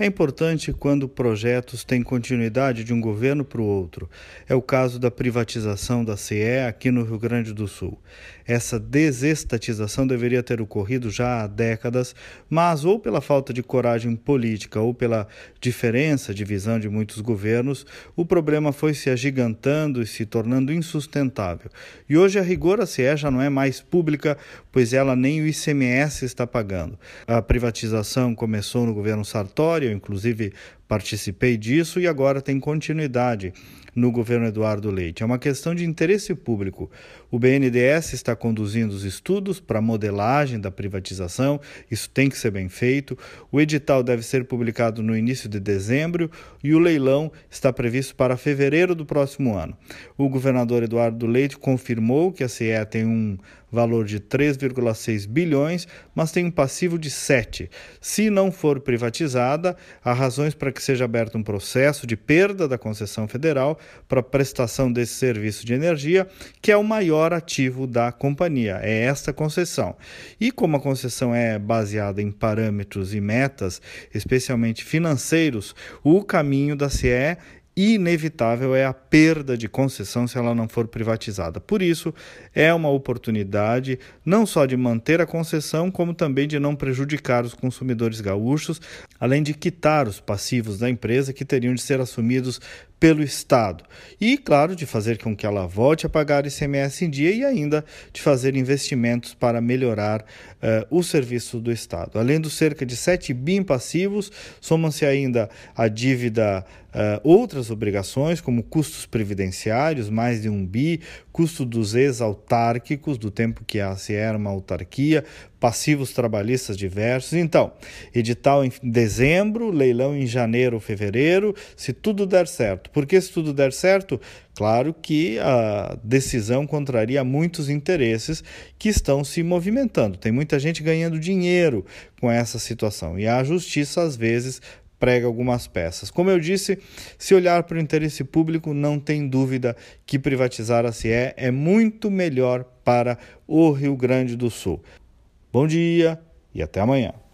é importante quando projetos têm continuidade de um governo para o outro. É o caso da privatização da CE aqui no Rio Grande do Sul. Essa desestatização deveria ter ocorrido já há décadas, mas ou pela falta de coragem política ou pela diferença de visão de muitos governos, o problema foi se agigantando e se tornando insustentável. E hoje, a rigor, a CE já não é mais pública, pois ela nem o ICMS está pagando. A privatização começou no governo Sartori, eu inclusive participei disso e agora tem continuidade no governo Eduardo Leite. É uma questão de interesse público. O BNDES está conduzindo os estudos para modelagem da privatização, isso tem que ser bem feito. O edital deve ser publicado no início de dezembro e o leilão está previsto para fevereiro do próximo ano. O governador Eduardo Leite confirmou que a CE tem um valor de 3,6 bilhões, mas tem um passivo de 7. Se não for privatizada, há razões para que seja aberto um processo de perda da concessão federal para prestação desse serviço de energia, que é o maior ativo da companhia, é esta concessão. E como a concessão é baseada em parâmetros e metas, especialmente financeiros, o caminho da CE inevitável é a perda de concessão se ela não for privatizada. Por isso, é uma oportunidade não só de manter a concessão, como também de não prejudicar os consumidores gaúchos, além de quitar os passivos da empresa que teriam de ser assumidos pelo Estado. E, claro, de fazer com que ela volte a pagar ICMS em dia e ainda de fazer investimentos para melhorar uh, o serviço do Estado. Além dos cerca de 7 BIM passivos, somam-se ainda a dívida, uh, outras obrigações, como custos previdenciários, mais de um BI, custo dos ex-autárquicos, do tempo que ACE era uma autarquia, passivos trabalhistas diversos. Então, edital em dezembro, leilão em janeiro fevereiro, se tudo der certo. Porque se tudo der certo, claro que a decisão contraria muitos interesses que estão se movimentando. Tem muita gente ganhando dinheiro com essa situação e a justiça às vezes prega algumas peças. Como eu disse, se olhar para o interesse público, não tem dúvida que privatizar a CE é muito melhor para o Rio Grande do Sul. Bom dia e até amanhã.